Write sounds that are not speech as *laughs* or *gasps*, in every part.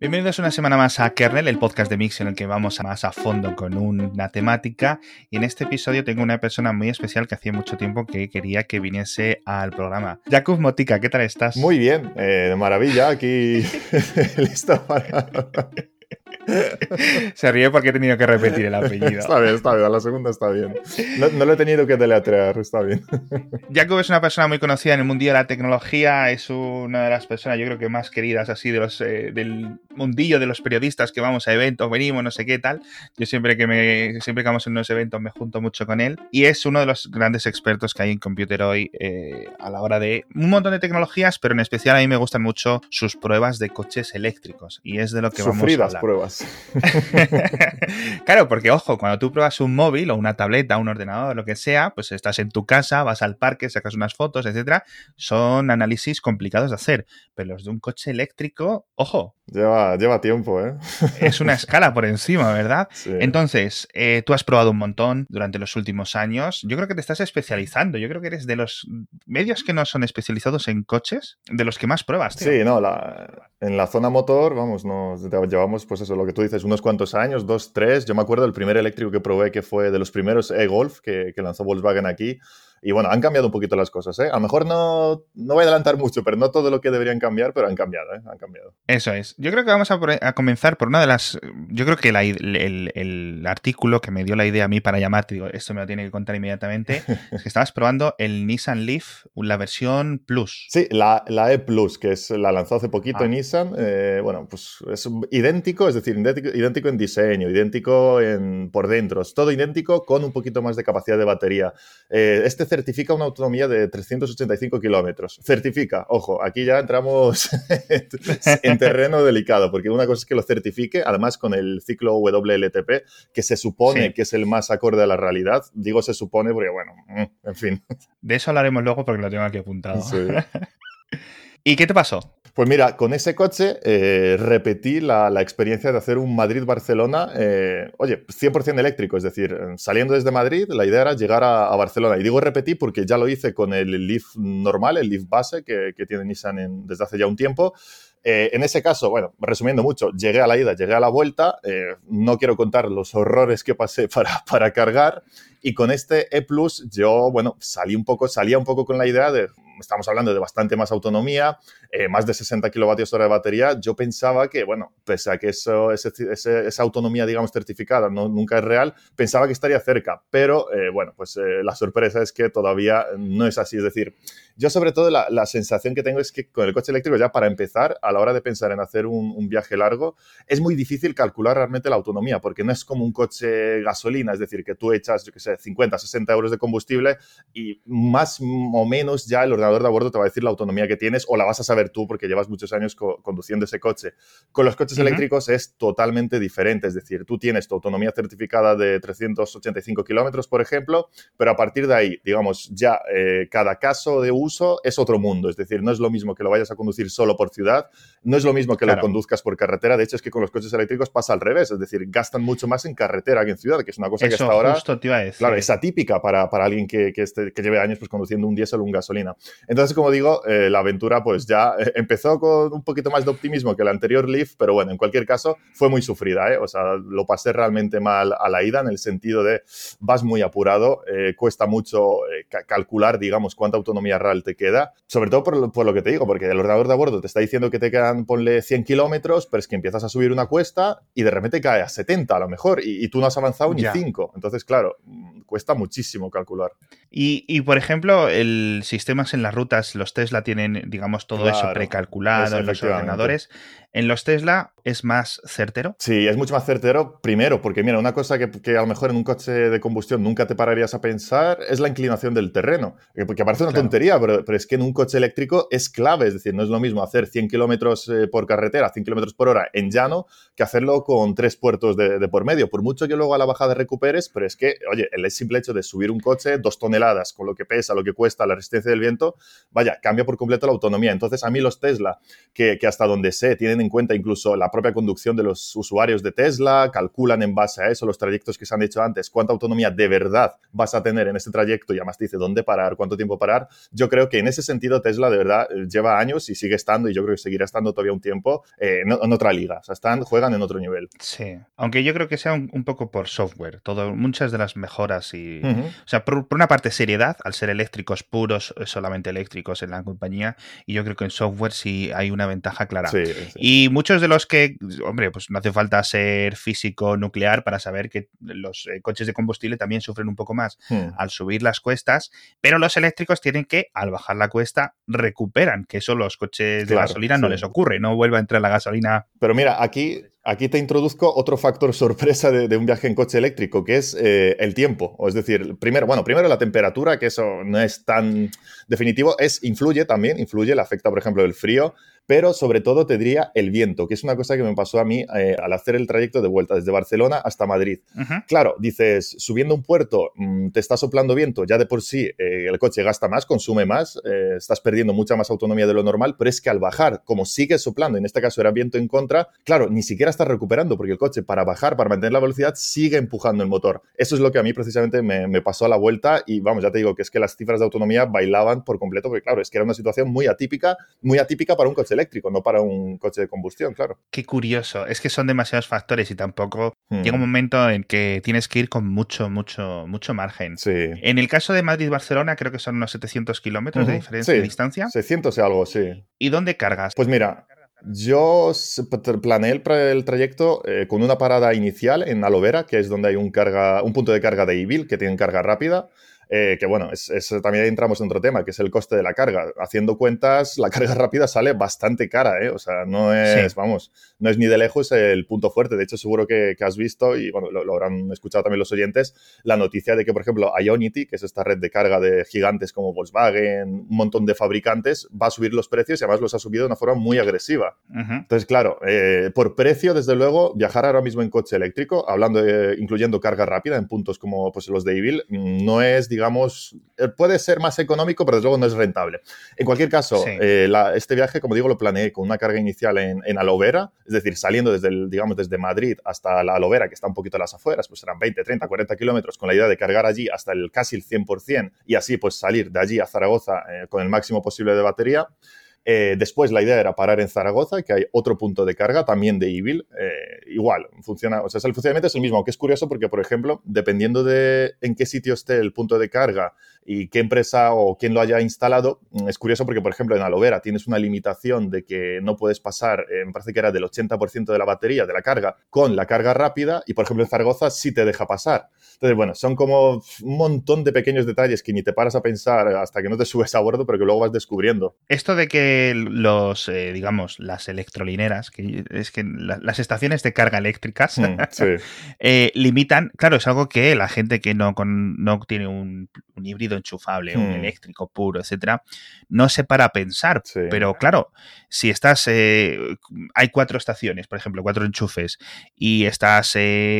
Bienvenidos una semana más a Kernel, el podcast de Mix en el que vamos más a fondo con una temática. Y en este episodio tengo una persona muy especial que hacía mucho tiempo que quería que viniese al programa. Jakub Motica, ¿qué tal estás? Muy bien, eh, de maravilla, aquí *laughs* listo para... Se ríe porque he tenido que repetir el apellido. Está bien, está bien, la segunda está bien. No, lo he tenido que deletrear, está bien. Jacob es una persona muy conocida en el mundillo de la tecnología, es una de las personas yo creo que más queridas así de los, eh, del mundillo de los periodistas que vamos a eventos, venimos, no sé qué tal. Yo siempre que, me, siempre que vamos en unos eventos me junto mucho con él y es uno de los grandes expertos que hay en computer hoy eh, a la hora de un montón de tecnologías, pero en especial a mí me gustan mucho sus pruebas de coches eléctricos y es de lo que vamos a hablar. pruebas. *laughs* claro, porque ojo, cuando tú pruebas un móvil o una tableta, un ordenador, lo que sea, pues estás en tu casa, vas al parque, sacas unas fotos, etcétera, son análisis complicados de hacer. Pero los de un coche eléctrico, ojo. Lleva, lleva tiempo, ¿eh? es una *laughs* escala por encima, ¿verdad? Entonces, eh, tú has probado un montón durante los últimos años. Yo creo que te estás especializando. Yo creo que eres de los medios que no son especializados en coches, de los que más pruebas. Sí, no, en la zona motor, vamos, nos llevamos, pues eso, lo que tú dices, unos cuantos años, dos, tres. Yo me acuerdo del primer eléctrico que probé, que fue de los primeros e-Golf que, que lanzó Volkswagen aquí. Y bueno, han cambiado un poquito las cosas, ¿eh? A lo mejor no, no voy a adelantar mucho, pero no todo lo que deberían cambiar, pero han cambiado, ¿eh? Han cambiado. Eso es. Yo creo que vamos a, comenzar por una de las... Yo creo que el, el, artículo que me dio la idea a mí para llamarte, digo, esto me lo tiene que contar inmediatamente, *laughs* es que estabas probando el Nissan Leaf, la versión Plus. Sí, la, la E Plus, que es, la lanzó hace poquito en ah. Nissan. Eh, bueno, pues es idéntico, es decir, idéntico, en diseño, idéntico en, por dentro, es todo idéntico con un poquito más de capacidad de batería. Eh, este certifica una autonomía de 385 kilómetros. Certifica, ojo, aquí ya entramos *laughs* en terreno delicado, porque una cosa es que lo certifique, además con el ciclo WLTP, que se supone que es el más acorde a la realidad. Digo se supone porque, bueno, mm, en fin. De eso hablaremos luego porque lo tengo aquí apuntado. *laughs* ¿Y qué te pasó? Pues mira, con ese coche eh, repetí la, experiencia de hacer un Madrid-Barcelona, eh, oye, 100% eléctrico, es decir, saliendo desde Madrid, la idea era llegar a, Barcelona. Y digo repetí porque ya lo hice con el Leaf normal, el Leaf base que, tiene Nissan desde hace ya un tiempo. Eh, en ese caso, bueno, resumiendo mucho, llegué a la ida, llegué a la vuelta, no quiero contar los horrores que pasé *laughs* para, para cargar y con este E yo, bueno, salí un poco, salía un poco con la idea de, estamos hablando de bastante más autonomía, eh, más de 60 kilovatios hora de batería, yo pensaba que, bueno, pese a que eso, esa autonomía, digamos, certificada no, nunca es real, pensaba que estaría cerca, pero eh, bueno, pues eh, la sorpresa es que todavía no es así, es decir, yo sobre todo la, la, sensación que tengo es que con el coche eléctrico ya para empezar, a la hora de pensar en hacer un, un, viaje largo, es muy difícil calcular realmente la autonomía, porque no es como un coche gasolina, es decir, que tú echas, yo qué sé, 50, 60 euros de combustible y más o menos ya el ordenador de a bordo te va a decir la autonomía que tienes o la vas a saber tú porque llevas muchos años conduciendo ese coche. Con los coches eléctricos es totalmente diferente, es decir, tú tienes tu autonomía certificada de 385 kilómetros, por ejemplo, pero a partir de ahí, digamos, ya eh, cada caso de uso es otro mundo. Es decir, no es lo mismo que lo vayas a conducir solo por ciudad, no es lo mismo que lo conduzcas por carretera. De hecho, es que con los coches eléctricos pasa al revés. Es decir, gastan mucho más en carretera que en ciudad, que es una cosa que hasta ahora. Claro, es atípica para, para alguien que, que, que, lleve años pues, conduciendo un diésel o un gasolina. Entonces, como digo, eh, la aventura pues ya eh, empezó con un poquito más de optimismo que el anterior Leaf, pero bueno, en cualquier caso, fue muy sufrida. ¿eh? O sea, lo pasé realmente mal a la ida en el sentido de vas muy apurado, cuesta mucho calcular, digamos, cuánta autonomía real te queda, sobre todo por lo, que te digo, porque el ordenador de a bordo te está diciendo que te quedan, ponle 100 kilómetros, pero es que empiezas a subir una cuesta y de repente cae a 70 a lo mejor y, tú no has avanzado ni 5. Entonces, claro, cuesta muchísimo calcular. Y, por ejemplo, el sistemas en las rutas, los Tesla tienen, digamos, todo eso precalculado en los ordenadores. En los Tesla es más certero. Sí, es mucho más certero. Primero, porque mira, una cosa que, a lo mejor en un coche de combustión nunca te pararías a pensar es la inclinación del terreno. Porque parece una tontería, pero, es que en un coche eléctrico es clave. Es decir, no es lo mismo hacer 100 kilómetros eh, por carretera, 100 kilómetros por hora en llano, que hacerlo con tres puertos de, por medio. Por mucho que luego a la bajada recuperes, pero es que, oye, el simple hecho de subir un coche dos toneladas con lo que pesa, lo que cuesta, la resistencia del viento, vaya, cambia por completo la autonomía. Entonces, a mí los Tesla, que, que hasta donde sé, tienen tienen en cuenta incluso la propia conducción de los usuarios de Tesla, calculan en base a eso los trayectos que se han hecho antes, cuánta autonomía de verdad vas a tener en este trayecto y además te dice dónde parar, cuánto tiempo parar. Yo creo que en ese sentido Tesla de verdad eh, lleva años y sigue estando y yo creo que seguirá estando todavía un tiempo eh, en, otra liga. O sea, están, juegan en otro nivel. Sí, aunque yo creo que sea un, poco por software. Todo, muchas de las mejoras y... O sea, por, una parte seriedad, al ser eléctricos puros, solamente eléctricos en la compañía, y yo creo que en software sí hay una ventaja clara. Y muchos de los que, hombre, pues no hace falta ser físico nuclear para saber que los eh, coches de combustible también sufren un poco más hmm. al subir las cuestas, pero los eléctricos tienen que, al bajar la cuesta, recuperan, que eso los coches de gasolina no les ocurre, no vuelve a entrar la gasolina. Pero mira, aquí Aquí te introduzco otro factor *laughs* sorpresa de, un viaje en coche eléctrico, que es eh, el tiempo. O es decir, primero, bueno, primero la temperatura, que eso no es tan definitivo, es, influye también, influye, le afecta, por ejemplo, el frío, pero sobre todo te diría el viento, que es una cosa que me pasó a mí eh, al hacer el trayecto de vuelta desde Barcelona hasta Madrid. Claro, dices, subiendo un puerto mm, te está soplando viento, ya de por sí eh, el coche gasta más, consume más, eh, estás perdiendo mucha más autonomía de lo normal, pero es que al bajar, como sigue soplando, en este caso era viento en contra, claro, ni siquiera estás recuperando porque el coche para bajar, para mantener la velocidad, sigue empujando el motor. Eso es lo que a mí precisamente me, me pasó a la vuelta y vamos, ya te digo que es que las cifras de autonomía bailaban por completo, porque claro, es que era una situación muy atípica, muy atípica para un coche eléctrico, no para un coche de combustión, claro. Qué curioso, es que son demasiados factores y tampoco llega un hmm. momento en que tienes que ir con mucho, mucho, mucho margen. Sí. En el caso de Madrid-Barcelona creo que son unos 700 kilómetros de diferencia de distancia. 600 y algo, sí. ¿Y dónde cargas? Pues mira, yo planeé el, trayecto eh, con una parada inicial en Alovera, que es donde hay un, carga, un punto de carga de Evil que tiene carga rápida. Eh, que bueno, es, también entramos en otro tema, que es el coste de la carga. Haciendo cuentas, la carga rápida sale bastante cara, ¿eh? O sea, no es, vamos, no es ni de lejos el punto fuerte. De hecho, seguro que, has visto, y bueno, lo, habrán escuchado también los oyentes, la noticia de que, por ejemplo, Ionity, que es esta red de carga de gigantes como Volkswagen, un montón de fabricantes, va a subir los precios y además los ha subido de una forma muy agresiva. Entonces, claro, eh, por precio, desde luego, viajar ahora mismo en coche eléctrico, hablando incluyendo carga rápida en puntos como pues, los de Evil, no es, digamos, digamos, eh, puede ser más económico, pero desde luego no es rentable. En cualquier caso, eh, este viaje, como digo, lo planeé con una carga inicial en, en Alovera, es decir, saliendo desde, el, digamos, desde Madrid hasta la Alovera, que está un poquito a las afueras, pues serán 20, 30, 40 kilómetros, con la idea de cargar allí hasta el casi el 100% y así pues salir de allí a Zaragoza eh, con el máximo posible de batería. Eh, después la idea era parar en Zaragoza, que hay otro punto de carga también de Evil. Eh, igual, funciona, o sea, el funcionamiento es el mismo, aunque es curioso porque, por ejemplo, dependiendo de en qué sitio esté el punto de carga y qué empresa o quién lo haya instalado, mm, es curioso porque, por ejemplo, en Alovera tienes una limitación de que no puedes pasar, eh, me parece que era del 80% de la batería de la carga con la carga rápida y, por ejemplo, en Zaragoza sí te deja pasar. Entonces, bueno, son como un montón de pequeños detalles que ni te paras a pensar hasta que no te *laughs* subes a bordo, pero que luego vas descubriendo. Esto de que los, eh, digamos, las electrolineras, que es que las estaciones de carga eléctricas mm, *laughs* eh, limitan, claro, es algo que la gente que no, con, no tiene un, híbrido enchufable, un mm. eléctrico puro, etcétera, no se para a pensar. Pero claro, si estás, eh, hay cuatro estaciones, por ejemplo, cuatro enchufes, y estás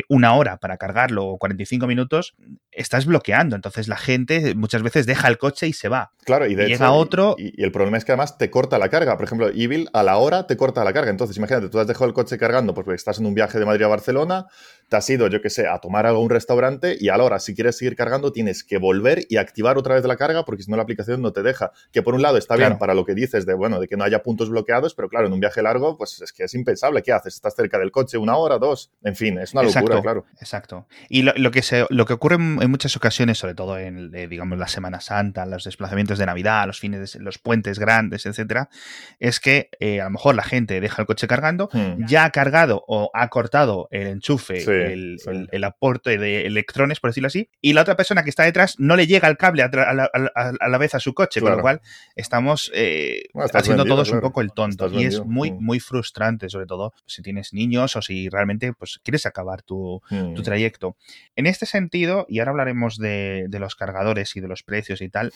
una hora para cargarlo o 45 minutos, estás bloqueando. Entonces la gente muchas veces deja el coche y se va. Claro, y de llega otro. Y, el problema es que además te corta la carga. Por ejemplo, Evil a la hora te corta la carga. Entonces, imagínate, tú has dejado el coche cargando porque estás en un viaje de Madrid a Barcelona, te has ido, yo qué sé, a tomar algo a un restaurante y a la hora, si quieres seguir cargando, tienes que volver y activar otra vez la carga porque si no la aplicación no te deja. Que por un lado está bien para lo que dices de, bueno, de que no haya puntos bloqueados, pero claro, en un viaje largo, pues es que es impensable. ¿Qué haces? Estás cerca del coche una hora, dos. En fin, es una locura, claro. Exacto. Y lo, que, se, lo que ocurre en, muchas ocasiones, sobre todo en, eh, digamos, la Semana Santa, los desplazamientos de Navidad, los fines, de, los puentes grandes, etcétera, es que eh, a lo mejor la gente deja el coche cargando, hmm. ya ha cargado o ha cortado el enchufe, el, aporte de electrones, por decirlo así, y la otra persona que está detrás no le llega el cable a, la, vez a su coche, con lo cual estamos eh, haciendo todos un poco el tonto. y es muy, hmm. muy frustrante, sobre todo si tienes niños o si realmente pues, quieres acabar tu, hmm. trayecto. En este sentido, y ahora hablaremos de, los cargadores y de los precios y tal,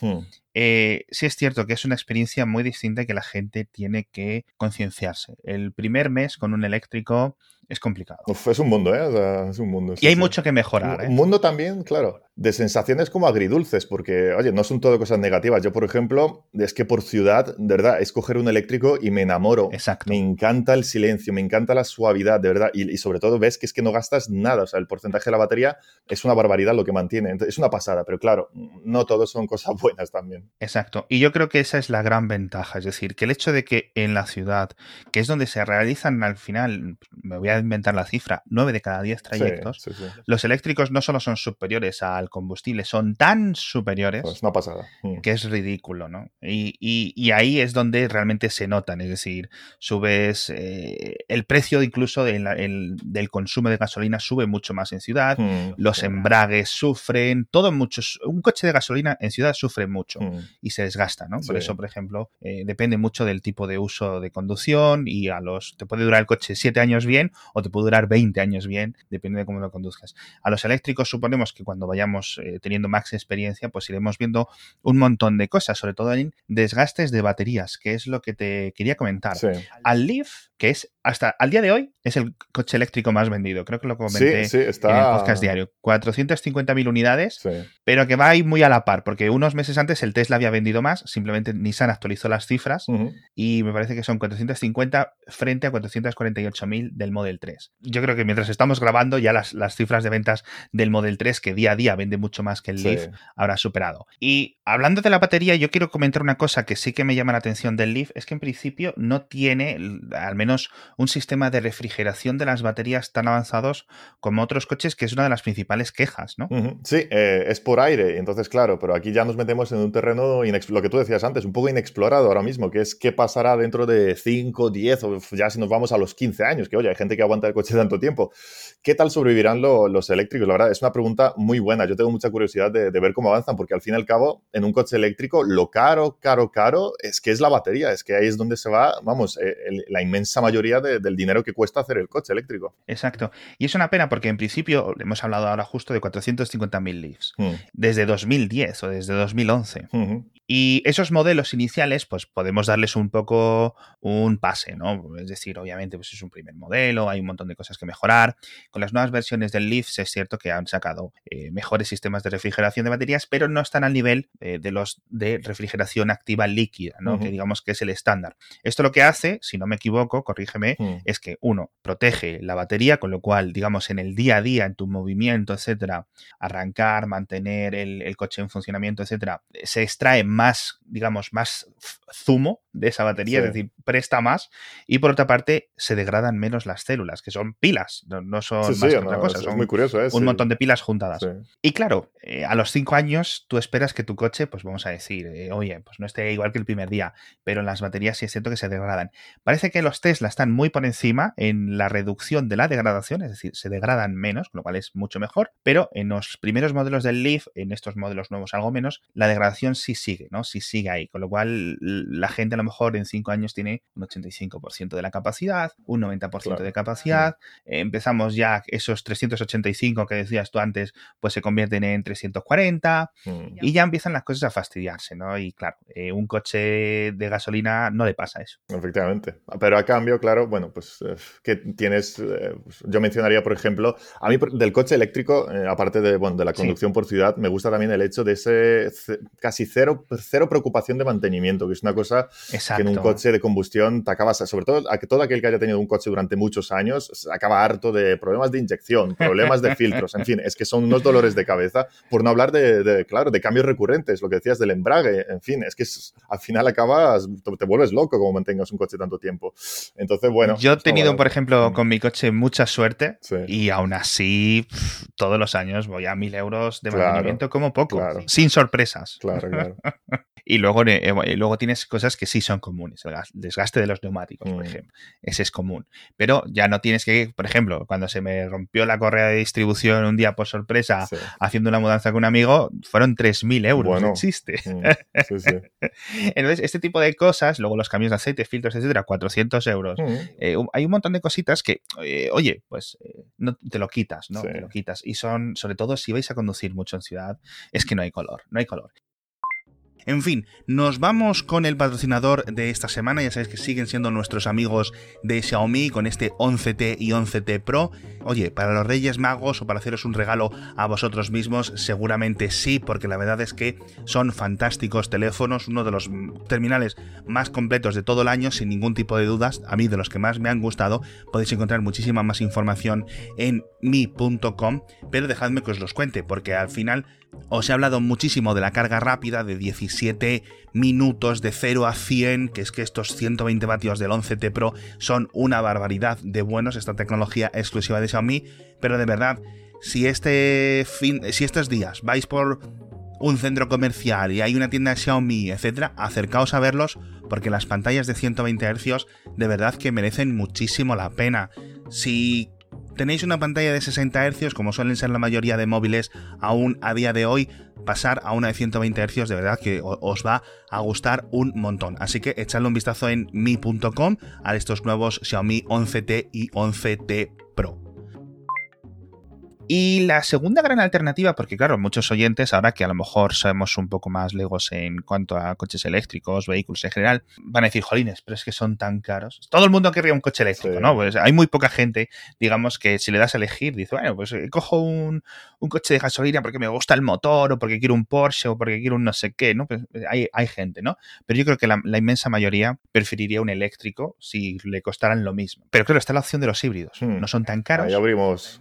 eh, sí es cierto que es una experiencia muy distinta que la gente tiene que concienciarse. El primer mes con un eléctrico es complicado. es un mundo, ¿eh? es un mundo. y hay mucho que mejorar. ¿eh? Un mundo también, claro. De sensaciones como agridulces, porque, oye, no son todo cosas negativas. Yo, por ejemplo, es que por ciudad, de verdad, es coger un eléctrico y me enamoro. Exacto. Me encanta el silencio, me encanta la suavidad, de verdad. Y, y, sobre todo ves que es que no gastas nada. O sea, el porcentaje de la batería es una barbaridad lo que mantiene. Es una pasada, pero claro, no todo son cosas *laughs* buenas también. Exacto. Y yo creo que esa es la gran ventaja. Es decir, que el hecho de que en la ciudad, que es donde se realizan al final, me voy a inventar la cifra, 9 de cada 10 trayectos, Sí, sí, sí. los eléctricos no solo son superiores al combustible, son tan superiores Pues pasada. Mm. que es ridículo, ¿no? Y, y- y ahí es donde realmente se notan, es decir, subes eh, el precio incluso de la- el- del consumo de gasolina sube mucho más en ciudad, Mm. los embragues sufren, todo muchos, un coche de gasolina en ciudad sufre mucho Mm. y se desgasta, ¿no? Por Sí. eso, por ejemplo, eh, depende mucho del tipo de uso de conducción y a los te puede durar el coche 7 años bien o te puede durar 20 años bien, depende de cómo lo conduzcas. A los eléctricos suponemos que cuando vayamos eh, teniendo más experiencia, pues iremos viendo un montón de cosas, sobre todo en desgastes de baterías, que es lo que te quería comentar. Sí. Al Leaf, que es hasta al día de hoy, es el coche eléctrico más vendido. Creo que lo comenté sí, está. en el podcast diario. 450.000 unidades pero que va ahí muy a la par, porque unos meses antes el Tesla había vendido más, simplemente Nissan actualizó las cifras Ujú. y me parece que son 450 frente a 448.000 del Model 3. Yo creo que mientras estamos grabando ya las, las cifras de ventas del Model 3, que día a día vende mucho más que el Sí. Leaf, habrá superado. Y hablando de la batería, yo quiero comentar una cosa que sí que me llama la atención del Leaf, es que en principio no tiene al menos un sistema de refrigeración de las baterías tan avanzados como otros coches, que es una de las principales quejas, ¿no? Sí, eh, es por aire, entonces claro, pero aquí ya nos metemos en un terreno, lo que tú decías antes, un poco inexplorado ahora mismo, que es qué pasará dentro de 5, 10 o ya si nos vamos a los 15 años, que oye, hay gente que aguanta el coche tanto tiempo. ¿Qué tal sobrevivirán lo- los eléctricos? La verdad, es una pregunta muy buena. Yo tengo mucha curiosidad de, de ver cómo avanzan, porque al fin y al cabo, en un coche eléctrico, lo caro, caro, caro, es que es la batería, es que ahí es donde se va, vamos, eh, el- la inmensa mayoría de- del dinero que cuesta hacer el coche eléctrico. Exacto. Y es una pena porque en principio hemos hablado ahora justo de 450.000 Leafs. Mm. Desde 2010 o desde 2011. Ujú. Y esos modelos iniciales, pues podemos darles un poco un pase, ¿no? Es decir, obviamente, pues es un primer modelo, hay un montón de cosas que mejorar. Con las nuevas versiones del Leaf es cierto que han sacado eh, mejores sistemas de refrigeración de baterías, pero no están al nivel eh, de los de refrigeración activa líquida, ¿no? Que digamos que es el estándar. Esto lo que hace, si no me equivoco, corrígeme, Mm. es que uno protege la batería, con lo cual, digamos, en el día a día, en tu movimiento, etcétera, arrancar, mantener el, el coche en funcionamiento, etcétera, se extrae más, digamos, más zumo de esa batería, Sí. es decir, presta más, y por otra parte, se degradan menos las células, que son pilas, no, no son Sí, más sí, que no, otra cosa, son muy curioso, ¿eh? un montón de pilas juntadas. Y claro, eh, a los cinco años tú esperas que tu coche, pues vamos a decir, eh, oye, pues no esté igual que el primer día, pero en las baterías sí es cierto que se degradan. Parece que los Tesla están muy por encima en la reducción de la degradación, es decir, se degradan menos, con lo cual es mucho mejor, pero en los primeros modelos del Leaf, en estos modelos nuevos algo menos, la degradación sí sigue, ¿no? Sí sigue ahí, con lo cual la gente a lo mejor en cinco años tiene un 85% de la capacidad, un 90% Claro. de capacidad, eh, empezamos ya esos 385 que decías tú antes, pues se convierten en 340 Mm. y ya empiezan las cosas a fastidiarse, ¿no? Y claro, eh, un coche de gasolina no le pasa eso. Efectivamente. Pero a cambio, claro, bueno, pues eh, que tienes, eh, pues, yo mencionaría, por ejemplo, a mí del coche eléctrico, aparte de, bueno, de la Sí. conducción por ciudad, me gusta también el hecho de ese casi cero, cero preocupación de mantenimiento, que es una cosa que Exacto. en un coche de combustión te acabas, sobre todo a que todo aquel que haya tenido un coche durante muchos años, acaba harto de problemas de inyección, problemas de filtros, en fin, es que son unos dolores de cabeza, por no hablar de, de, claro, de cambios recurrentes, lo que decías del embrague, en fin, es que es- al final acabas, te, te vuelves loco como mantengas un coche tanto tiempo. Entonces, bueno. Yo he tenido, bueno. por ejemplo, Mm. con mi coche mucha suerte Sí. y aún así todos los años voy a mil euros de Claro, mantenimiento como poco, claro. sin sorpresas. Claro, claro. *laughs* Y luego, eh, y luego tienes cosas que sí son comunes. El gas- desgaste de los neumáticos, por Mm. ejemplo. Ese es común. Pero ya no tienes que, por ejemplo, cuando se me rompió la correa de distribución un día por sorpresa Sí. Haciendo una mudanza con un amigo, fueron 3.000 euros Bueno. chiste. Mm, sí, sí. *laughs* Entonces, este tipo de cosas, luego los cambios de aceite, filtros, etcétera, 400 euros. Mm. Eh, hay un montón de cositas que, eh, oye, pues eh, no te lo quitas, ¿no? Sí. Te lo quitas. Y son, sobre todo si vais a conducir mucho en ciudad, es que no hay color, no hay color. En fin, nos vamos con el patrocinador de esta semana, ya sabéis que siguen siendo nuestros amigos de Xiaomi con este 11T y 11T Pro. Oye, para los Reyes Magos o para haceros un regalo a vosotros mismos, seguramente sí, porque la verdad es que son fantásticos teléfonos, uno de los terminales más completos de todo el año, sin ningún tipo de dudas, a mí de los que más me han gustado, podéis encontrar muchísima más información en mi.com, pero dejadme que os los cuente, porque al final os he hablado muchísimo de la carga rápida de 17 minutos de 0 a 100, que es que estos 120 vatios del 11T Pro son una barbaridad de buenos, esta tecnología exclusiva de Xiaomi, pero de verdad, si este fin, si estos días vais por un centro comercial y hay una tienda Xiaomi, etcétera, acercaos a verlos porque las pantallas de 120 Hz de verdad que merecen muchísimo la pena. Si tenéis una pantalla de 60 Hz, como suelen ser la mayoría de móviles aún a día de hoy, pasar a una de 120 Hz de verdad que os va a gustar un montón. Así que echadle un vistazo en mi.com a estos nuevos Xiaomi 11T y 11T Pro. Y la segunda gran alternativa, porque claro, muchos oyentes, ahora que a lo mejor somos un poco más legos en cuanto a coches eléctricos, vehículos en general, van a decir, jolines, pero es que son tan caros. Todo el mundo querría un coche eléctrico, ¿no? Pues hay muy poca gente, digamos, que si le das a elegir, dice, bueno, pues eh, cojo un, coche de gasolina porque me gusta el motor, o porque quiero un Porsche, o porque quiero un no sé qué, ¿no? Pues eh, hay, hay gente, ¿no? Pero yo creo que la, inmensa mayoría preferiría un eléctrico si le costaran lo mismo. Pero claro, está la opción de los híbridos. Hmm. No son tan caros. Ahí abrimos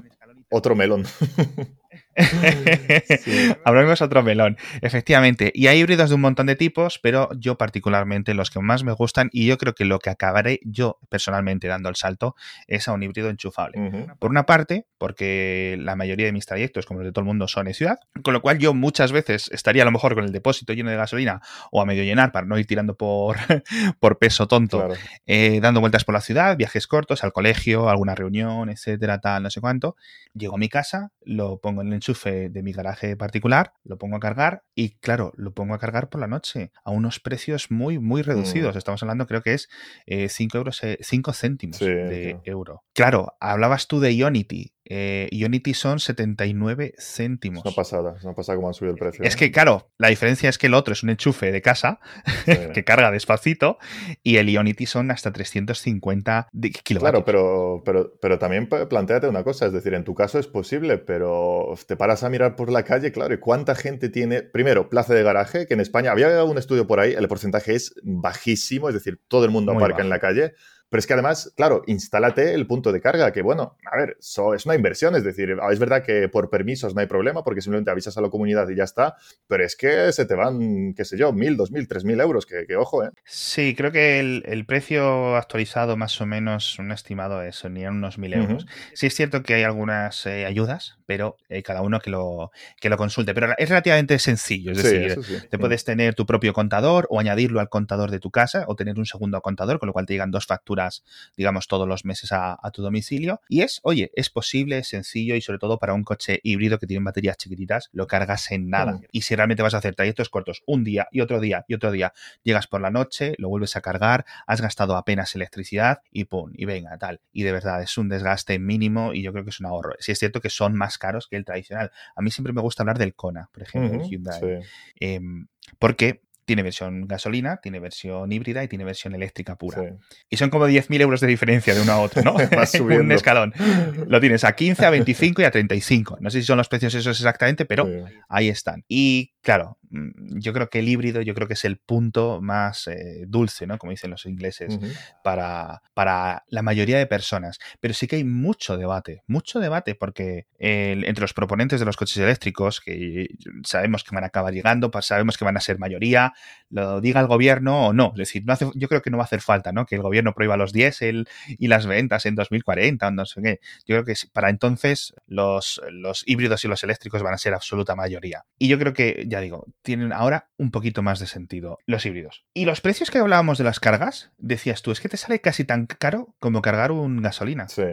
otro melón. *laughs* *laughs* Hablamos otro melón, efectivamente. Y hay híbridos de un montón de tipos, pero yo particularmente los que más me gustan y yo creo que lo que acabaré yo personalmente dando el salto es a un híbrido enchufable. Por una parte, porque la mayoría de mis trayectos, como los de todo el mundo, son en ciudad, con lo cual yo muchas veces estaría a lo mejor con el depósito lleno de gasolina o a medio llenar para no ir tirando por, *laughs* por peso tonto, eh, dando vueltas por la ciudad, viajes cortos, al colegio, alguna reunión, etcétera, tal, no sé cuánto. Llego a mi casa, lo pongo en el enchufe de mi garaje particular, lo pongo a cargar y claro, lo pongo a cargar por la noche a unos precios muy, muy reducidos. Mm. Estamos hablando, creo que es 5 eh, euros, 5 eh, céntimos de euro. Claro, hablabas tú de Ionity. Eh, Unity son 79 céntimos. Es una pasada, es una pasada cómo han subido el precio. Es ¿eh? que, claro, la diferencia es que el otro es un enchufe de casa *laughs* que carga despacito y el Ionity son hasta 350 kilovatios. Claro, pero, pero, pero también planteate una cosa, es decir, en tu caso es posible, pero te paras a mirar por la calle, claro, ¿y cuánta gente tiene? Primero, plaza de garaje, que en España había un estudio por ahí, el porcentaje es bajísimo, es decir, todo el mundo aparca en la calle. Pero es que además, claro, instálate el punto de carga, que bueno, a ver, es una inversión, es decir, es verdad que por permisos no hay problema porque simplemente avisas a la comunidad y ya está, pero es que se te van, qué sé yo, mil, dos mil, tres mil euros, que, ojo, ¿eh? Sí, creo que el, precio actualizado más o menos, un estimado es ni unos mil euros. Sí es cierto que hay algunas eh, ayudas, pero hay cada uno que lo, que lo consulte, pero es relativamente sencillo, es decir, te puedes tener tu propio contador o añadirlo al contador de tu casa o tener un segundo contador, con lo cual te llegan dos facturas digamos, todos los meses a, tu domicilio. Y es, oye, es posible, es sencillo y sobre todo para un coche híbrido que tiene baterías chiquititas, lo cargas en nada. Y si realmente vas a hacer trayectos cortos, un día y otro día y otro día, llegas por la noche, lo vuelves a cargar, has gastado apenas electricidad y pum, y venga, tal. Y de verdad es un desgaste mínimo y yo creo que es un ahorro. Si es cierto que son más caros que el tradicional. A mí siempre me gusta hablar del Kona, por ejemplo, el Hyundai. Em, porque tiene versión gasolina, tiene versión híbrida y tiene versión eléctrica pura. Y son como 10.000 euros de diferencia de uno a otro, ¿no? *laughs* *laughs* un escalón. *laughs* Lo tienes a 15, a 25 y a 35. No sé si son los precios esos exactamente, pero ahí están. Y claro, mm, yo creo que el híbrido, yo creo que es el punto más eh, dulce, ¿no? Como dicen los ingleses, para, para la mayoría de personas. Pero sí que hay mucho debate, mucho debate, porque entre los proponentes de los coches eléctricos, que sabemos que van a acabar llegando, sabemos que van a ser mayoría, lo diga el gobierno o no. Es decir, no hace, yo creo que no va a hacer falta, ¿no? Que el gobierno prohíba los diésel y las ventas en 2040 no sé qué. Yo creo que para entonces los, los híbridos y los eléctricos van a ser absoluta mayoría. Y yo creo que, ya digo, tienen ahora un poquito más de sentido los híbridos. Y los precios que hablábamos de las cargas, decías tú, es que te sale casi tan caro como cargar un gasolina. Sí.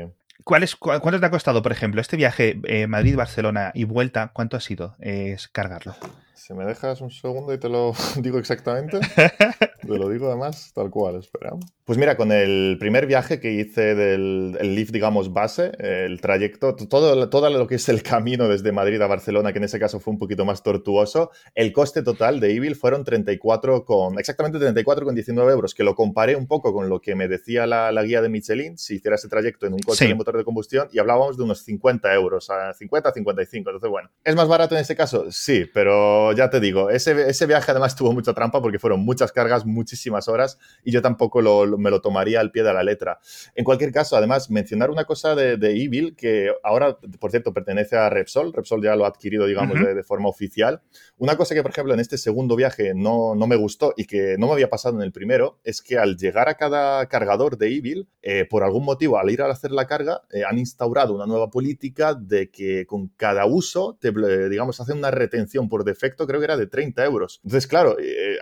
¿Cuál es, ¿Cuánto te ha costado, por ejemplo, este viaje eh, Madrid-Barcelona y vuelta? ¿Cuánto ha sido es cargarlo? Si me dejas un segundo y te lo *laughs* digo exactamente, *laughs* te lo digo además tal cual, espera. Pues mira, con el primer viaje que hice del el Leaf, digamos, base, el trayecto, todo, todo lo que es el camino desde Madrid a Barcelona, que en ese caso fue un poquito más tortuoso, el coste total de Evil fueron 34 con, exactamente 34,19 euros, que lo comparé un poco con lo que me decía la, guía de Michelin, si hiciera ese trayecto en un coche de motor de combustión, y hablábamos de unos 50 euros, a 50 55. Entonces, bueno, ¿es más barato en ese caso? Sí, pero ya te digo, ese, ese viaje además tuvo mucha trampa porque fueron muchas cargas, muchísimas horas, y yo tampoco lo me lo tomaría al pie de la letra. En cualquier caso, además, mencionar una cosa de, de Evil, que ahora, por cierto, pertenece a Repsol. Repsol ya lo ha adquirido, digamos, de, forma oficial. Una cosa que, por ejemplo, en este segundo viaje no, no, me gustó y que no me había pasado en el primero, es que al llegar a cada cargador de Evil, eh, por algún motivo, al ir a hacer la carga, eh, han instaurado una nueva política de que con cada uso, te, eh, digamos, hacen una retención por defecto, creo que era de 30 euros. Entonces, claro,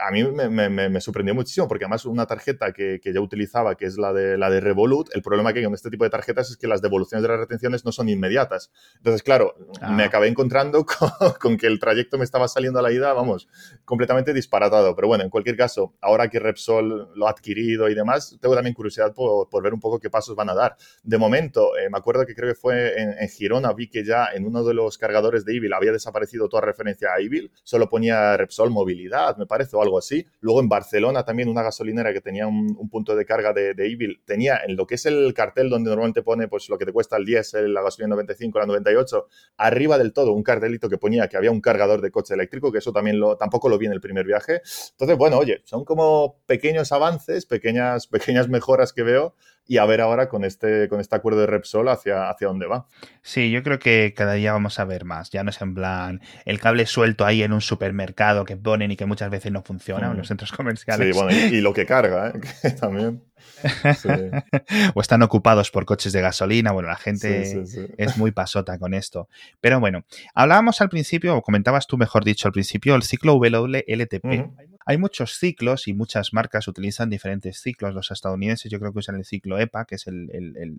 a mí me, me, me, sorprendió muchísimo porque además una tarjeta que, que ya utilizaba, que es la de, la de Revolut, el problema que hay con este tipo de tarjetas es que las devoluciones de las retenciones no son inmediatas. Entonces, claro, me ah. acabé encontrando *laughs* con, que el trayecto me estaba saliendo a la ida, vamos, completamente disparatado. Pero bueno, en cualquier caso, ahora que Repsol lo ha adquirido y demás, tengo también curiosidad por, ver un poco qué pasos van a dar. De momento, eh, me acuerdo que creo que fue en, en, Girona, vi que ya en uno de los cargadores de Evil había desaparecido toda referencia a Evil, solo ponía Repsol Movilidad, me parece, o algo así. Luego en Barcelona también una gasolinera que tenía un, punto de carga de, de Evil tenía en lo que es el cartel donde normalmente pone pues lo que te cuesta el 10, la gasolina 95, la 98, arriba del todo un cartelito que ponía que había un cargador de coche eléctrico, que eso también lo, tampoco lo vi en el primer viaje. Entonces, bueno, oye, son como pequeños avances, pequeñas, pequeñas mejoras que veo y a ver ahora con este, con este acuerdo de Repsol hacia, hacia dónde va. Sí, yo creo que cada día vamos a ver más. Ya no es en plan el cable suelto ahí en un supermercado que ponen y que muchas veces no funciona en los mm. centros comerciales. Sí, bueno, y, lo que carga, ¿eh? *laughs* también. *laughs* o están ocupados por coches de gasolina. Bueno, la gente es muy pasota con esto. Pero bueno, hablábamos al principio, o comentabas tú mejor dicho al principio, el ciclo WLTP. Hay muchos ciclos y muchas marcas utilizan diferentes ciclos. Los estadounidenses yo creo que usan el ciclo EPA, que es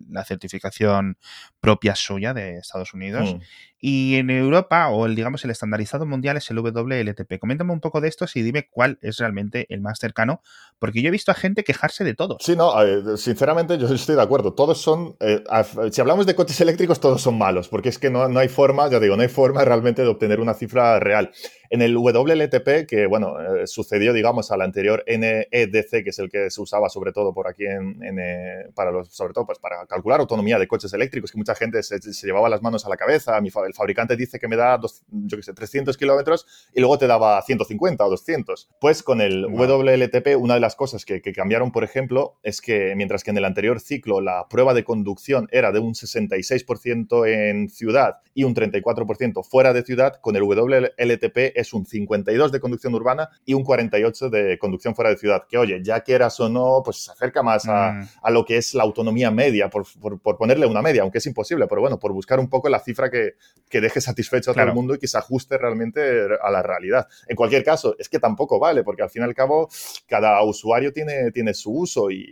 la certificación propia suya de Estados Unidos. Y en Europa, o el, digamos, el estandarizado mundial es el WLTP. Coméntame un poco de esto y dime cuál es realmente el más cercano, porque yo he visto a gente quejarse de todos. Sí, no, sinceramente yo estoy de acuerdo. Todos son, eh, si hablamos de coches eléctricos, todos son malos, porque es que no, no hay forma, ya digo, no hay forma realmente de obtener una cifra real. En el WLTP, que bueno, eh, sucedió, digamos, al anterior NEDC, que es el que se usaba sobre todo por aquí en, eh, para los, sobre todo pues para calcular autonomía de coches eléctricos, que mucha gente se, llevaba las manos a la cabeza. Mi, el fabricante dice que me da, yo qué sé, 300 kilómetros y luego te daba 150 o 200. Pues con el WLTP, una de las cosas que, que cambiaron, por ejemplo, es que mientras que en el anterior ciclo la prueba de conducción era de un 66% en ciudad y un 34% fuera de ciudad, con el WLTP es un 52 de conducción urbana y un 48 de conducción fuera de ciudad. Que oye, ya quieras o no, pues se acerca más a, mm. a lo que es la autonomía media, por, por, ponerle una media, aunque es imposible, pero bueno, por buscar un poco la cifra que, que deje satisfecho a todo el mundo y que se ajuste realmente a la realidad. En cualquier caso, es que tampoco vale, porque al fin y al cabo cada usuario tiene, tiene su uso y,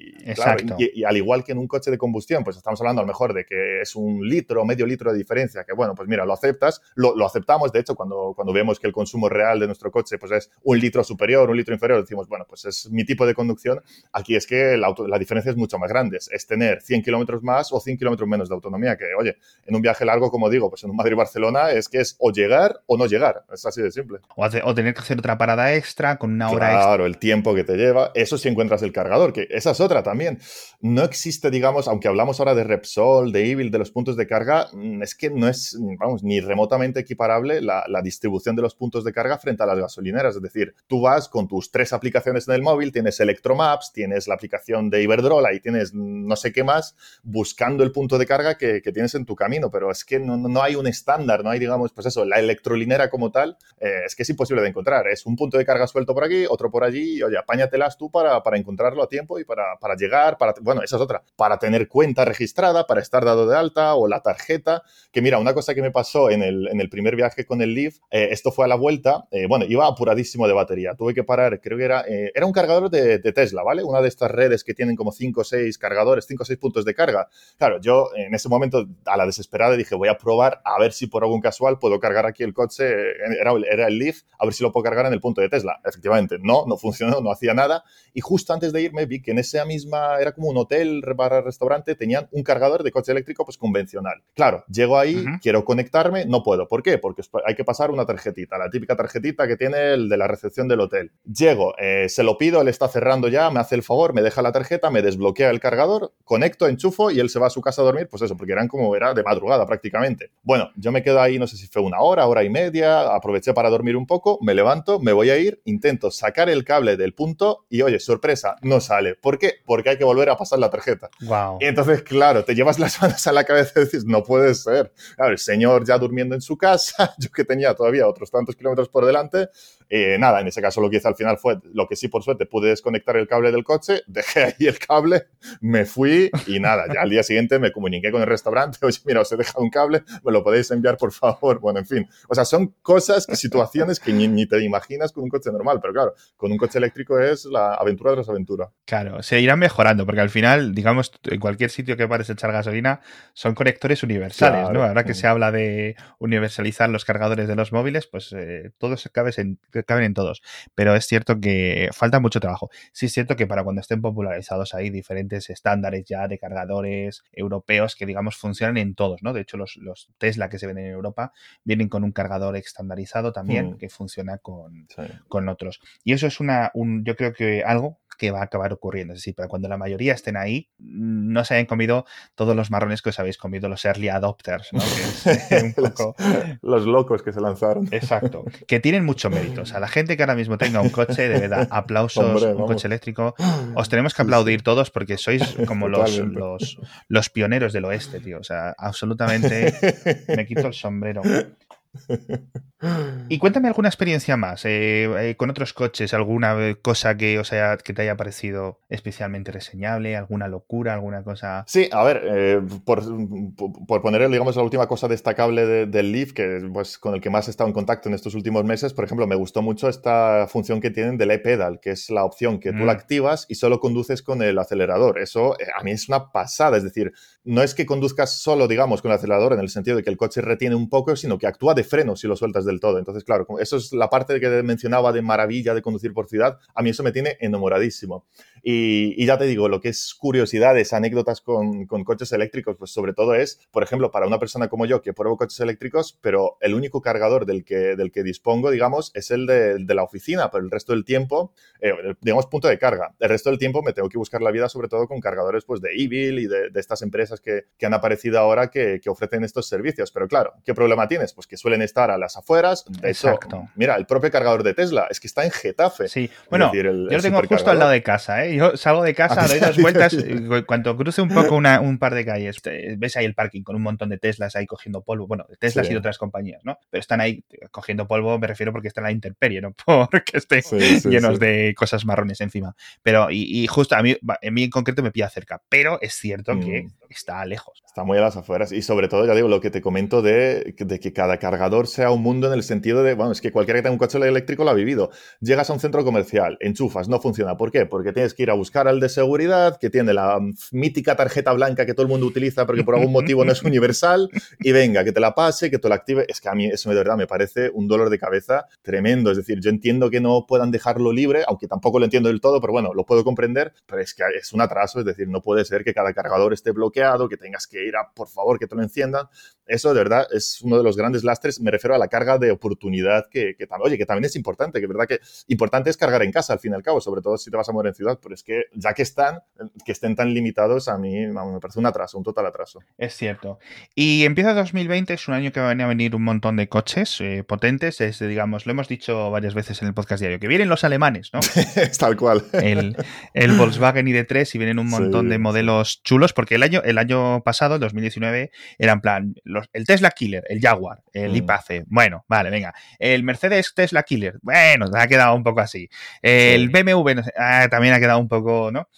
y, al igual que en un coche de combustión, pues estamos hablando a lo mejor de que es un litro medio litro de diferencia, que bueno, pues mira, lo aceptas, lo, lo aceptamos, de hecho, cuando, cuando vemos que el consumo real de nuestro coche pues es un litro superior, un litro inferior, decimos, bueno, pues es mi tipo de conducción. Aquí es que la, la diferencia es mucho más grande. Es tener 100 kilómetros más o 100 kilómetros menos de autonomía, que oye, en un viaje largo, como digo, pues en un Madrid-Barcelona es que es o llegar o no llegar. Es así de simple. O, tener que hacer otra parada extra con una hora extra. Claro, el tiempo que te lleva. Eso si encuentras el cargador, que esa es otra también. No existe, digamos, aunque hablamos ahora de Repsol, de Evil, de los puntos de carga, mm, es que no es, vamos, ni remotamente equiparable la, la distribución de los puntos de carga frente a las gasolineras. Es decir, tú vas con tus tres aplicaciones en el móvil, tienes Electromaps, tienes la aplicación de Iberdrola y tienes no sé qué más, buscando el punto de carga que, tienes en tu camino. Pero es que no, no, hay un estándar, no hay, digamos, pues eso, la electrolinera como tal, eh, es que es imposible de encontrar. Es un punto de carga suelto por aquí, otro por allí, y oye, apáñatelas tú para, para encontrarlo a tiempo y para, para llegar, para, bueno, esa es otra, para tener cuenta registrada, para estar dado de alta o la tarjeta. Que mira, una cosa que me pasó en el, en el primer viaje con el Leaf, eh, esto fue a la vuelta, eh, bueno, iba apuradísimo de batería, tuve que parar, creo que era, eh, era un cargador de, de, Tesla, ¿vale? Una de estas redes que tienen como 5 o 6 cargadores, 5 o 6 puntos de carga. Claro, yo en ese momento a la desesperada dije, voy a probar a ver si por algún casual puedo cargar aquí el coche, era, era el Leaf, a ver si lo puedo cargar en el punto de Tesla. Efectivamente, no, no funcionó, no hacía nada. Y justo antes de irme vi que en esa misma, era como un hotel barra restaurante, tenían un cargador de coche eléctrico pues convencional. Claro, llego ahí, quiero conectarme, no puedo. ¿Por qué? Porque hay que pasar una tarjetita, la típica tarjetita que tiene el de la recepción del hotel. Llego, eh, se lo pido, él está cerrando ya, me hace el favor, me deja la tarjeta, me desbloquea el cargador, conecto, enchufo y él se va a su casa a dormir, pues eso, porque eran como, era de madrugada prácticamente. Bueno, yo me quedo ahí, no sé si fue una hora, hora y media, aproveché para dormir un poco, me levanto, me voy a ir, intento sacar el cable del punto y oye, sorpresa, no sale. ¿Por qué? Porque hay que volver a pasar la tarjeta. Wow. Y entonces, claro, te llevas las *laughs* manos a la cabeza y dices, no puede ser. El señor ya durmiendo en su casa, *laughs* yo que tenía todavía otros tantos kilómetros por delante, eh, nada, en ese caso lo que hice al final fue, lo que sí por suerte pude desconectar el cable del coche, *laughs* dejé ahí el cable, me fui y nada, ya al día siguiente me comuniqué con el restaurante, *laughs* oye, mira, os he dejado un cable, me lo podéis enviar por favor. Bueno, en fin, o sea, son cosas, situaciones que ni, ni te imaginas con un coche normal, pero claro, con un coche eléctrico es la aventura tras aventura. Claro, se irán mejorando, porque al final, digamos, en cualquier sitio que pares echar gasolina, son conectores universales, claro. ¿no? Ahora que se habla de universalizar los cargadores de los móviles, pues eh, todos caben en, caben en todos. Pero es cierto que falta mucho trabajo. Sí es cierto que para cuando estén popularizados hay diferentes estándares ya de cargadores europeos que, digamos, funcionan en todos, ¿no? De hecho, los, los Tesla que se venden en Europa vienen con un cargador estandarizado también mm. que funciona con, sí. con otros. Y eso es una, un, yo creo que algo que va a acabar ocurriendo. Es decir, para cuando la mayoría estén ahí, no se hayan comido todos los marrones que os habéis comido, los early adopters, ¿no? Que es *laughs* un poco... los, los, locos que se lanzaron. Exacto. Que tienen mucho mérito. O sea, la gente que ahora mismo tenga un coche, de verdad, *laughs* aplausos, Hombre, un coche eléctrico, *gasps* os tenemos que aplaudir todos porque sois *laughs* como los, los, los pioneros del oeste, tío. O sea, absolutamente me quito el sombrero. Y cuéntame alguna experiencia más eh, eh, con otros coches, alguna cosa que, o sea, que te haya parecido especialmente reseñable, alguna locura, alguna cosa. Sí, a ver, eh, por, por, poner, digamos, la última cosa destacable de, del Leaf, que pues con el que más he estado en contacto en estos últimos meses, por ejemplo, me gustó mucho esta función que tienen del e-pedal, que es la opción que mm. tú la activas y solo conduces con el acelerador. Eso a mí es una pasada, es decir, no es que conduzcas solo, digamos, con el acelerador en el sentido de que el coche retiene un poco, sino que actúa de freno si lo sueltas del todo. Entonces, claro, eso es la parte que mencionaba de maravilla de conducir por ciudad. A mí eso me tiene enamoradísimo. Y, y ya te digo, lo que es curiosidades, anécdotas con, con, coches eléctricos, pues sobre todo es, por ejemplo, para una persona como yo que pruebo coches eléctricos, pero el único cargador del que, del que dispongo, digamos, es el de, de la oficina, pero el resto del tiempo, eh, digamos, punto de carga. El resto del tiempo me tengo que buscar la vida, sobre todo con cargadores pues, de Evil y de, de estas empresas que, que, han aparecido ahora que, que, ofrecen estos servicios. Pero claro, ¿qué problema tienes? Pues que suelen estar a las afueras. De Exacto. Hecho, mira, el propio cargador de Tesla es que está en Getafe. Sí, bueno, decir, el, yo lo tengo justo al lado de casa, ¿eh? Yo salgo de casa, doy *laughs* dos vueltas, cuando cruce un poco una, un par de calles, ves ahí el parking con un montón de Teslas ahí cogiendo polvo, bueno, Teslas sí. y de otras compañías, ¿no? Pero están ahí cogiendo polvo, me refiero porque están en la intemperie, no *laughs* porque estén sí, sí, llenos de cosas marrones encima. Pero, y, y, justo a mí, a mí en concreto me pilla cerca, pero es cierto mm. que está lejos. Está muy a las afueras y sobre todo, ya digo, lo que te comento de, de, que cada cargador sea un mundo en el sentido de, bueno, es que cualquiera que tenga un coche eléctrico lo ha vivido. Llegas a un centro comercial, enchufas, no funciona. ¿Por qué? Porque tienes que ir a buscar al de seguridad, que tiene la mítica tarjeta blanca que todo el mundo utiliza porque por algún motivo no es *laughs* universal, y venga, que te la pase, que te la active. Es que a mí eso de verdad me parece un dolor de cabeza tremendo. Es decir, yo entiendo que no puedan dejarlo libre, aunque tampoco lo entiendo del todo, pero bueno, lo puedo comprender, pero es que es un atraso, es decir, no puede ser que cada cargador esté bloqueado, que tengas que ir a, por favor, que te lo enciendan. Eso de verdad es uno de los grandes lastres, me refiero a la carga de oportunidad que, que oye, que también es importante, que es verdad que importante es cargar en casa al fin y al cabo, sobre todo si te vas a mover en ciudad, pero es que ya que están, que estén tan limitados, a mí me parece un atraso, un total atraso. Es cierto. Y empieza 2020, es un año que van a venir un montón de coches eh, potentes, es, digamos, lo hemos dicho varias veces en el podcast diario, que vienen los alemanes, ¿no? es *laughs* tal cual. El, el Volkswagen ID3 y vienen un montón sí, de modelos chulos, porque el año, el año pasado, 2019, era en el Tesla Killer, el Jaguar, el mm. bueno, vale, venga. El Mercedes Tesla Killer, bueno, ha quedado un poco así. El BMW ah, también ha quedado un poco, ¿no?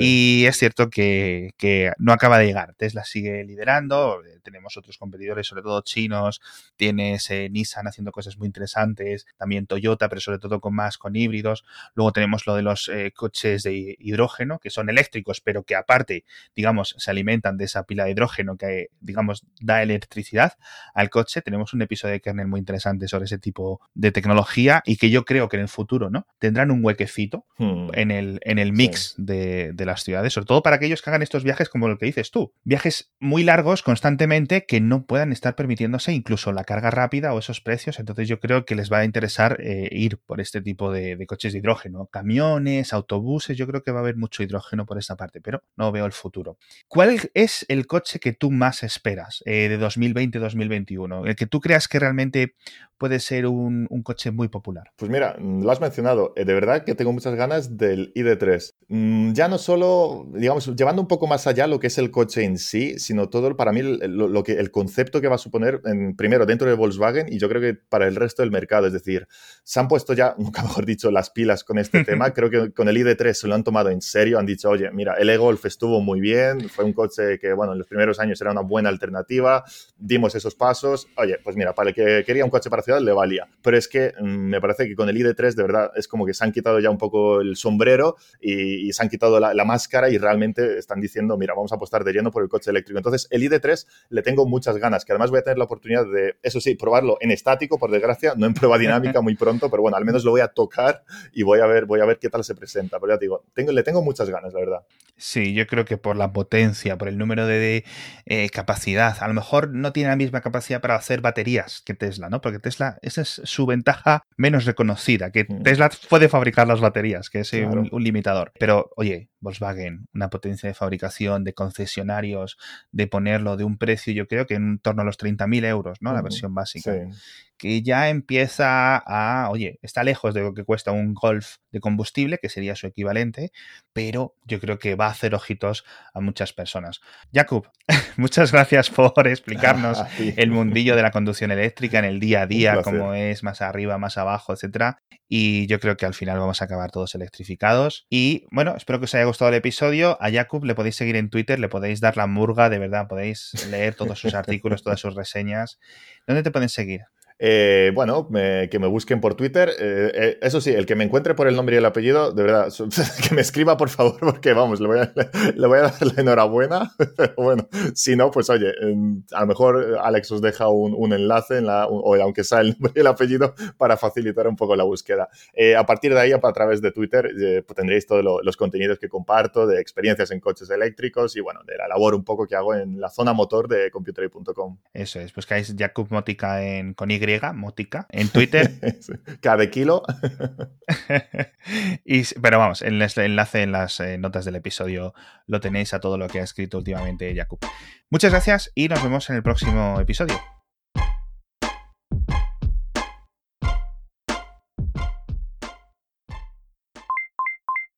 Y es cierto que, que no acaba de llegar. Tesla sigue liderando, tenemos otros competidores, sobre todo chinos, tienes eh, Nissan haciendo cosas muy interesantes, también Toyota, pero sobre todo con más con híbridos. Luego tenemos lo de los eh, coches de hidrógeno, que son eléctricos, pero que aparte, digamos, se alimentan de esa pila de hidrógeno que, digamos, da electricidad al coche. Tenemos un episodio de kernel muy interesante sobre ese tipo de tecnología y que yo creo que en el futuro, ¿no? Tendrán un huequecito hmm. en, el, en el mix de, de las ciudades, sobre todo para aquellos que hagan estos viajes como lo que dices tú, viajes muy largos constantemente que no puedan estar permitiéndose incluso la carga rápida o esos precios. Entonces yo creo que les va a interesar eh, ir por este tipo de, coches de hidrógeno. Camiones, autobuses, yo creo que va a haber mucho hidrógeno por esta parte, pero no veo el futuro. ¿Cuál es el coche que tú más esperas eh, de 2020-2021? El que tú creas que realmente puede ser un, coche muy popular. Pues mira, lo has mencionado. Eh, de verdad que tengo muchas ganas del ID3. Mm, ya no solo, digamos, llevando un poco más allá lo que es el coche en sí, sino todo para mí lo, que, el concepto que va a suponer, en, primero, dentro de Volkswagen y yo creo que para el resto del mercado. Es decir, se han puesto ya, *laughs* nunca mejor dicho, las pilas con este *laughs* tema. Creo que con el ID3 se lo han tomado en serio. Han dicho, oye, mira, el e-Golf estuvo muy bien. Fue un coche que, bueno, en los primeros años era una buena alternativa. Dimos esos pasos. Oye, pues mira, para el que quería un coche para le valía. Pero es que mm, me parece que con el ID3 de verdad es como que se han quitado ya un poco el sombrero y, se han quitado la, máscara y realmente están diciendo, mira, vamos a apostar de lleno por el coche eléctrico. Entonces, el ID3 le tengo muchas ganas, que además voy a tener la oportunidad de, eso sí, probarlo en estático, por desgracia, no en prueba dinámica muy pronto, pero bueno, al menos lo voy a tocar y voy a ver, voy a ver qué tal se presenta. Pero ya te digo, tengo, le tengo muchas ganas, la verdad. Sí, yo creo que por la potencia, por el número de, eh, capacidad, a lo mejor no tiene la misma capacidad para hacer baterías que Tesla, ¿no? Porque Tesla esa es su ventaja menos reconocida, que mm. Tesla puede fabricar las baterías, que es un, limitador. Pero, oye, Volkswagen, una potencia de fabricación, de concesionarios, de ponerlo de un precio, yo creo que en torno a los 30.000 euros, ¿no? La versión básica que ya empieza a, oye, está lejos de lo que cuesta un Golf de combustible, que sería su equivalente, pero yo creo que va a hacer ojitos a muchas personas. Jakub, *laughs* muchas gracias por explicarnos *laughs* el mundillo de la conducción eléctrica en el día a día, cómo es más arriba, más abajo, etcétera. Y yo creo que al final vamos a acabar todos electrificados. Y bueno, espero que os haya gustado el episodio. A Jakub le podéis seguir en Twitter, le podéis dar la murga, de verdad, podéis leer todos sus *laughs* artículos, todas sus reseñas. ¿Dónde te pueden seguir? Eh, bueno, que me busquen por Twitter. Eh, eh, eso sí, el que me encuentre por el nombre y el apellido, de verdad, *laughs* que me escriba por favor, porque vamos, le voy a, *laughs* le dar la enhorabuena. Pero *laughs* bueno, si no, pues oye, a lo mejor Alex os deja un, enlace, en la, o aunque sea el nombre y el apellido, para facilitar un poco la búsqueda. a partir de ahí, a través de Twitter, pues tendréis todos los contenidos que comparto, de experiencias en coches eléctricos y bueno, de la labor un poco que hago en la zona motor de computery.com. Eso es, pues que Jakub Motica en, Mótica, en Twitter. *laughs* Cada kilo. *laughs* y, pero vamos, el enlace en las eh, notas del episodio lo tenéis a todo lo que ha escrito últimamente Jakub. Muchas gracias y nos vemos en el próximo episodio.